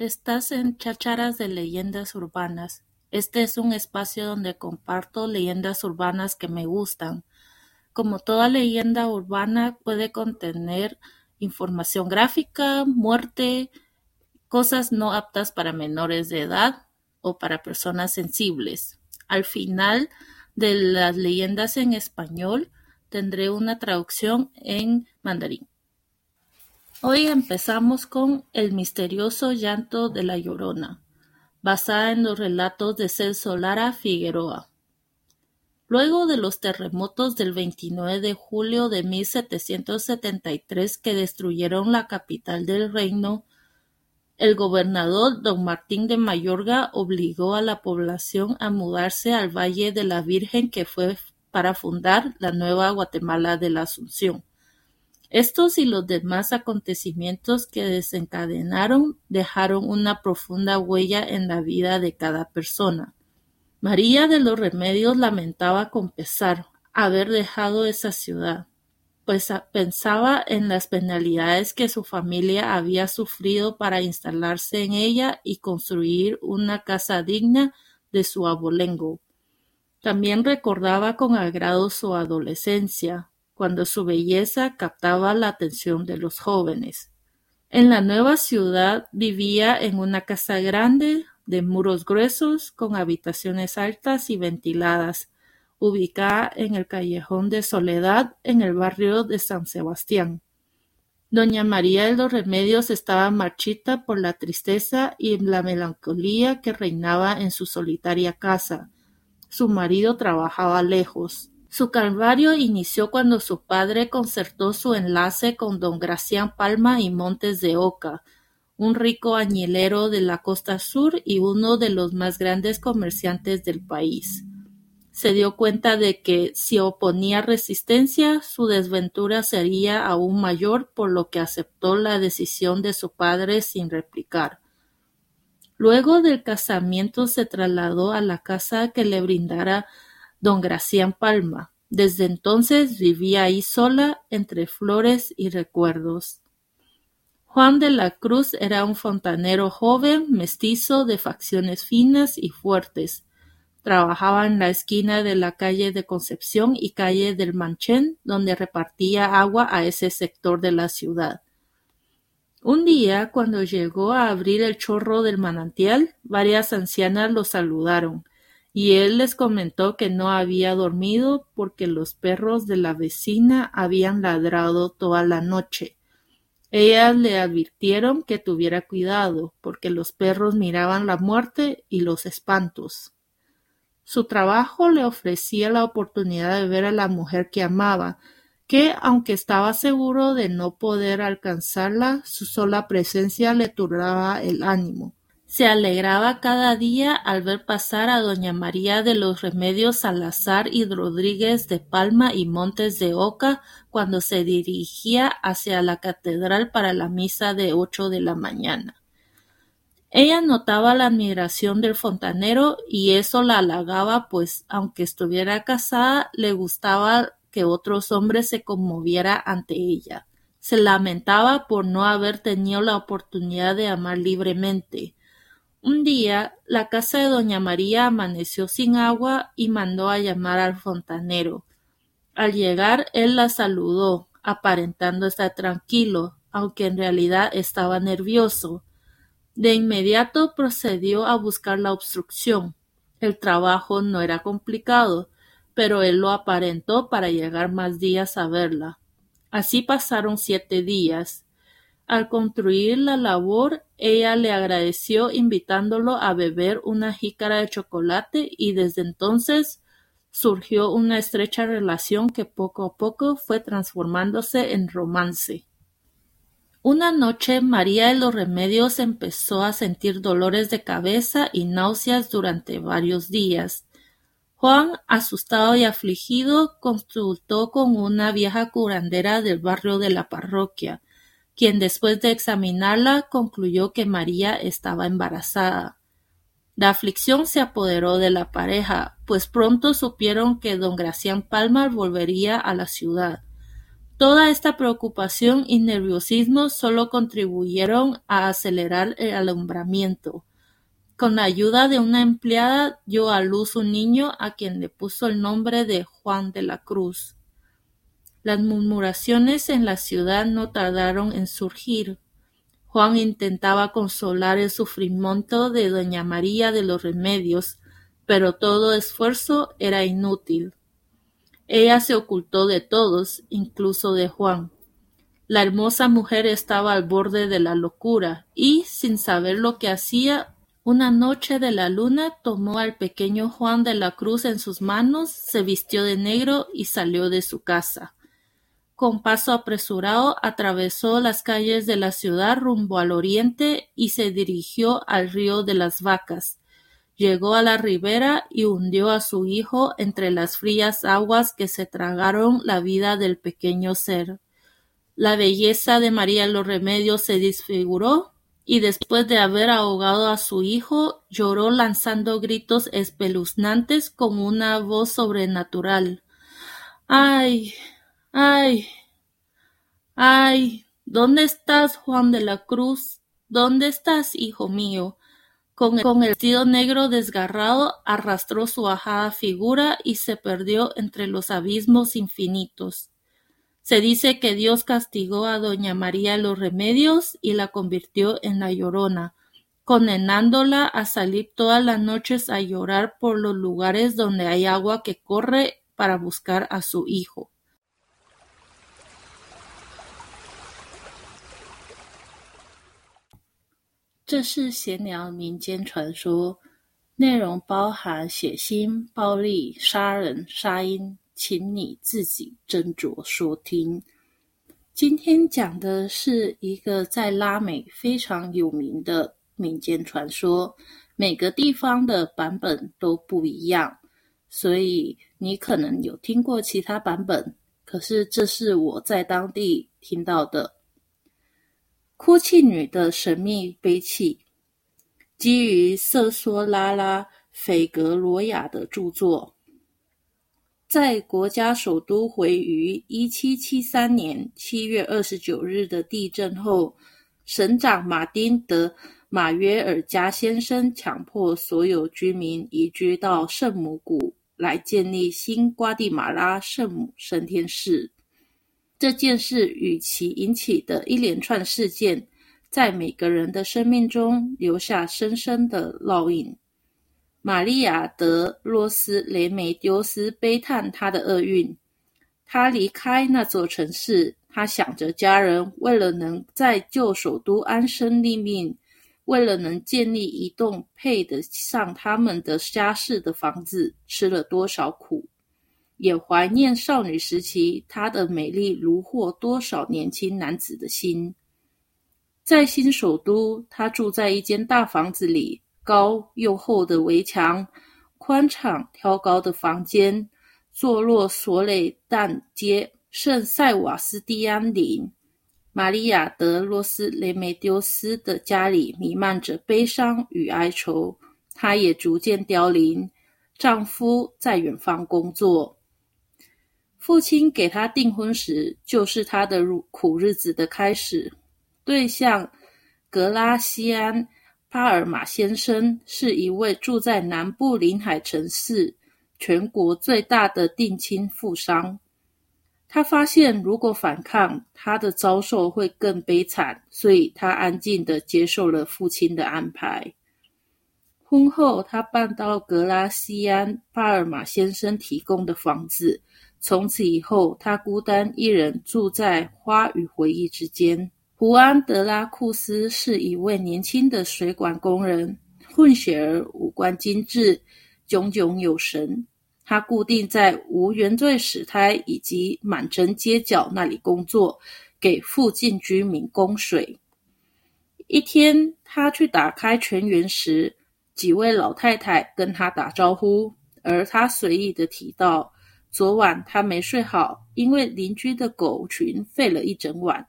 Estás en Chácharas de Leyendas Urbanas. Este es un espacio donde comparto leyendas urbanas que me gustan. Como toda leyenda urbana puede contener información gráfica, muerte, cosas no aptas para menores de edad o para personas sensibles. Al final de las leyendas en español tendré una traducción en mandarín. Hoy empezamos con El misterioso llanto de la Llorona, basada en los relatos de Celso Lara Figueroa. Luego de los terremotos del 29 de julio de 1773 que destruyeron la capital del reino, el gobernador don Martín de Mayorga obligó a la población a mudarse al Valle de la Virgen que fue para fundar la nueva Guatemala de la Asunción. Estos y los demás acontecimientos que desencadenaron dejaron una profunda huella en la vida de cada persona. María de los Remedios lamentaba con pesar haber dejado esa ciudad, pues pensaba en las penalidades que su familia había sufrido para instalarse en ella y construir una casa digna de su abolengo. También recordaba con agrado su adolescencia, cuando su belleza captaba la atención de los jóvenes. En la nueva ciudad vivía en una casa grande, de muros gruesos, con habitaciones altas y ventiladas, ubicada en el callejón de Soledad, en el barrio de San Sebastián. Doña María de los Remedios estaba marchita por la tristeza y la melancolía que reinaba en su solitaria casa. Su marido trabajaba lejos. Su calvario inició cuando su padre concertó su enlace con don Gracián Palma y Montes de Oca, un rico añilero de la costa sur y uno de los más grandes comerciantes del país. Se dio cuenta de que si oponía resistencia, su desventura sería aún mayor, por lo que aceptó la decisión de su padre sin replicar. Luego del casamiento se trasladó a la casa que le brindara don Gracián Palma. Desde entonces vivía ahí sola entre flores y recuerdos. Juan de la Cruz era un fontanero joven, mestizo, de facciones finas y fuertes. Trabajaba en la esquina de la calle de Concepción y calle del Manchén, donde repartía agua a ese sector de la ciudad. Un día, cuando llegó a abrir el chorro del manantial, varias ancianas lo saludaron y él les comentó que no había dormido porque los perros de la vecina habían ladrado toda la noche. Ellas le advirtieron que tuviera cuidado, porque los perros miraban la muerte y los espantos. Su trabajo le ofrecía la oportunidad de ver a la mujer que amaba, que, aunque estaba seguro de no poder alcanzarla, su sola presencia le turbaba el ánimo. Se alegraba cada día al ver pasar a doña María de los Remedios Salazar y Rodríguez de Palma y Montes de Oca cuando se dirigía hacia la catedral para la misa de ocho de la mañana. Ella notaba la admiración del fontanero y eso la halagaba, pues aunque estuviera casada, le gustaba que otros hombres se conmoviera ante ella. Se lamentaba por no haber tenido la oportunidad de amar libremente un día la casa de doña María amaneció sin agua y mandó a llamar al fontanero. Al llegar él la saludó, aparentando estar tranquilo, aunque en realidad estaba nervioso. De inmediato procedió a buscar la obstrucción. El trabajo no era complicado, pero él lo aparentó para llegar más días a verla. Así pasaron siete días. Al concluir la labor, ella le agradeció invitándolo a beber una jícara de chocolate y desde entonces surgió una estrecha relación que poco a poco fue transformándose en romance. Una noche María de los Remedios empezó a sentir dolores de cabeza y náuseas durante varios días. Juan, asustado y afligido, consultó con una vieja curandera del barrio de la parroquia, quien después de examinarla concluyó que María estaba embarazada. La aflicción se apoderó de la pareja, pues pronto supieron que don Gracián Palma volvería a la ciudad. Toda esta preocupación y nerviosismo solo contribuyeron a acelerar el alumbramiento. Con la ayuda de una empleada dio a luz un niño a quien le puso el nombre de Juan de la Cruz. Las murmuraciones en la ciudad no tardaron en surgir. Juan intentaba consolar el sufrimiento de doña María de los Remedios, pero todo esfuerzo era inútil. Ella se ocultó de todos, incluso de Juan. La hermosa mujer estaba al borde de la locura y, sin saber lo que hacía, una noche de la luna tomó al pequeño Juan de la Cruz en sus manos, se vistió de negro y salió de su casa. Con paso apresurado atravesó las calles de la ciudad rumbo al oriente y se dirigió al río de las vacas, Llegó a la ribera y hundió a su hijo entre las frías aguas que se tragaron la vida del pequeño ser. La belleza de María los Remedios se disfiguró y después de haber ahogado a su hijo, lloró lanzando gritos espeluznantes con una voz sobrenatural. ¡Ay! ¡Ay! ¡Ay! ¿Dónde estás, Juan de la Cruz? ¿Dónde estás, hijo mío? Con el vestido negro desgarrado arrastró su ajada figura y se perdió entre los abismos infinitos. Se dice que Dios castigó a doña María los remedios y la convirtió en la llorona, condenándola a salir todas las noches a llorar por los lugares donde hay agua que corre para buscar a su hijo. 这是闲聊民间传说，内容包含血腥、暴力、杀人、杀婴，请你自己斟酌收听。今天讲的是一个在拉美非常有名的民间传说，每个地方的版本都不一样，所以你可能有听过其他版本，可是这是我在当地听到的。哭泣女的神秘悲泣，基于瑟梭拉拉·斐格罗亚的著作，在国家首都毁于一七七三年七月二十九日的地震后，省长马丁·德·马约尔加先生强迫所有居民移居到圣母谷，来建立新瓜地马拉圣母升天寺。这件事与其引起的一连串事件，在每个人的生命中留下深深的烙印。玛利亚·德·洛斯雷梅丢斯悲叹他的厄运。他离开那座城市，他想着家人为了能在旧首都安身立命，为了能建立一栋配得上他们的家世的房子，吃了多少苦。也怀念少女时期她的美丽，俘获多少年轻男子的心。在新首都，她住在一间大房子里，高又厚的围墙，宽敞挑高的房间，坐落索雷旦街圣塞瓦斯蒂安林。玛利亚·德·洛斯雷梅丢斯的家里弥漫着悲伤与哀愁，她也逐渐凋零。丈夫在远方工作。父亲给他订婚时，就是他的苦日子的开始。对象格拉西安·巴尔马先生是一位住在南部临海城市、全国最大的定亲富商。他发现，如果反抗，他的遭受会更悲惨，所以他安静的接受了父亲的安排。婚后，他搬到格拉西安·巴尔马先生提供的房子。从此以后，他孤单一人住在花与回忆之间。胡安·德拉库斯是一位年轻的水管工人，混血儿，五官精致，炯炯有神。他固定在无原罪使胎以及满城街角那里工作，给附近居民供水。一天，他去打开泉源时，几位老太太跟他打招呼，而他随意的提到。昨晚他没睡好，因为邻居的狗群吠了一整晚。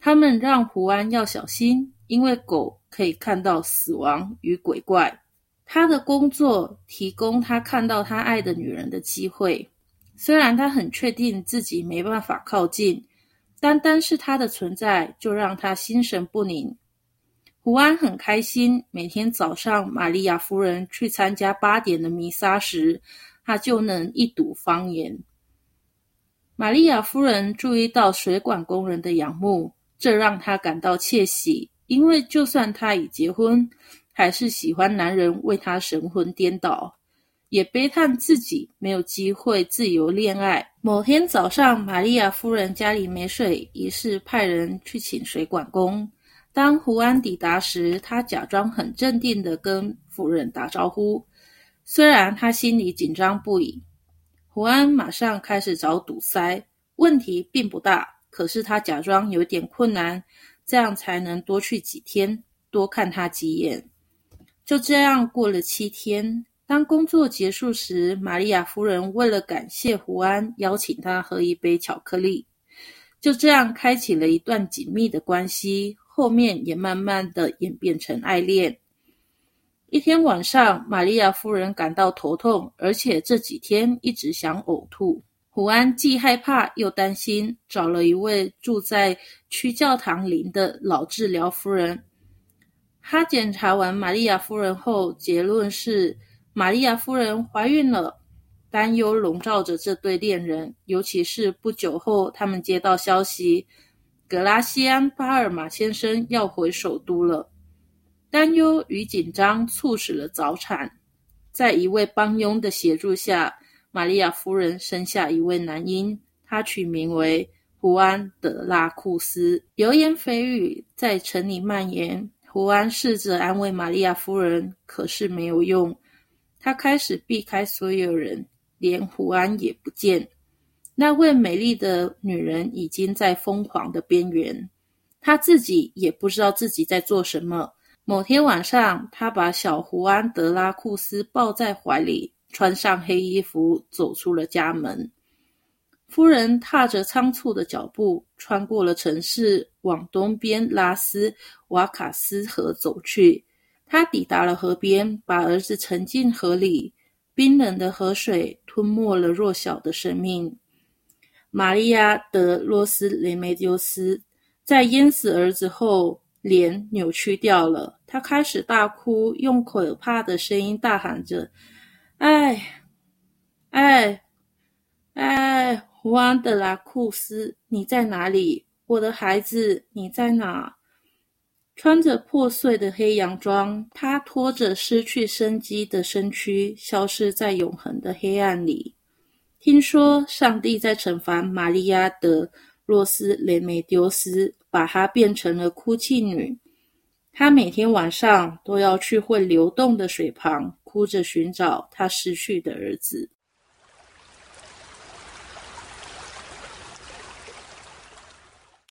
他们让胡安要小心，因为狗可以看到死亡与鬼怪。他的工作提供他看到他爱的女人的机会，虽然他很确定自己没办法靠近，单单是他的存在就让他心神不宁。胡安很开心，每天早上玛利亚夫人去参加八点的弥撒时，他就能一睹方言。玛利亚夫人注意到水管工人的仰慕，这让她感到窃喜，因为就算她已结婚，还是喜欢男人为她神魂颠倒，也悲叹自己没有机会自由恋爱。某天早上，玛利亚夫人家里没水，于是派人去请水管工。当胡安抵达时，他假装很镇定地跟夫人打招呼，虽然他心里紧张不已。胡安马上开始找堵塞，问题并不大，可是他假装有点困难，这样才能多去几天，多看他几眼。就这样过了七天。当工作结束时，玛利亚夫人为了感谢胡安，邀请他喝一杯巧克力。就这样开启了一段紧密的关系，后面也慢慢的演变成爱恋。一天晚上，玛利亚夫人感到头痛，而且这几天一直想呕吐。胡安既害怕又担心，找了一位住在区教堂林的老治疗夫人。他检查完玛利亚夫人后，结论是玛利亚夫人怀孕了。担忧笼罩着这对恋人，尤其是不久后，他们接到消息，格拉西安·巴尔马先生要回首都了。担忧与紧张促使了早产，在一位帮佣的协助下，玛利亚夫人生下一位男婴，他取名为胡安·德拉库斯。流言蜚语在城里蔓延，胡安试着安慰玛利亚夫人，可是没有用。他开始避开所有人，连胡安也不见。那位美丽的女人已经在疯狂的边缘，她自己也不知道自己在做什么。某天晚上，他把小胡安·德拉库斯抱在怀里，穿上黑衣服，走出了家门。夫人踏着仓促的脚步，穿过了城市，往东边拉斯瓦卡斯河走去。他抵达了河边，把儿子沉进河里。冰冷的河水吞没了弱小的生命。玛利亚·德罗斯雷梅丢斯在淹死儿子后。脸扭曲掉了，他开始大哭，用可怕的声音大喊着：“哎，哎，哎，胡安·德拉库斯，你在哪里？我的孩子，你在哪？”穿着破碎的黑洋装，他拖着失去生机的身躯，消失在永恒的黑暗里。听说上帝在惩罚玛利亚·德洛斯雷梅丢斯。把她变成了哭泣女，他每天晚上都要去会流动的水旁，哭着寻找他失去的儿子。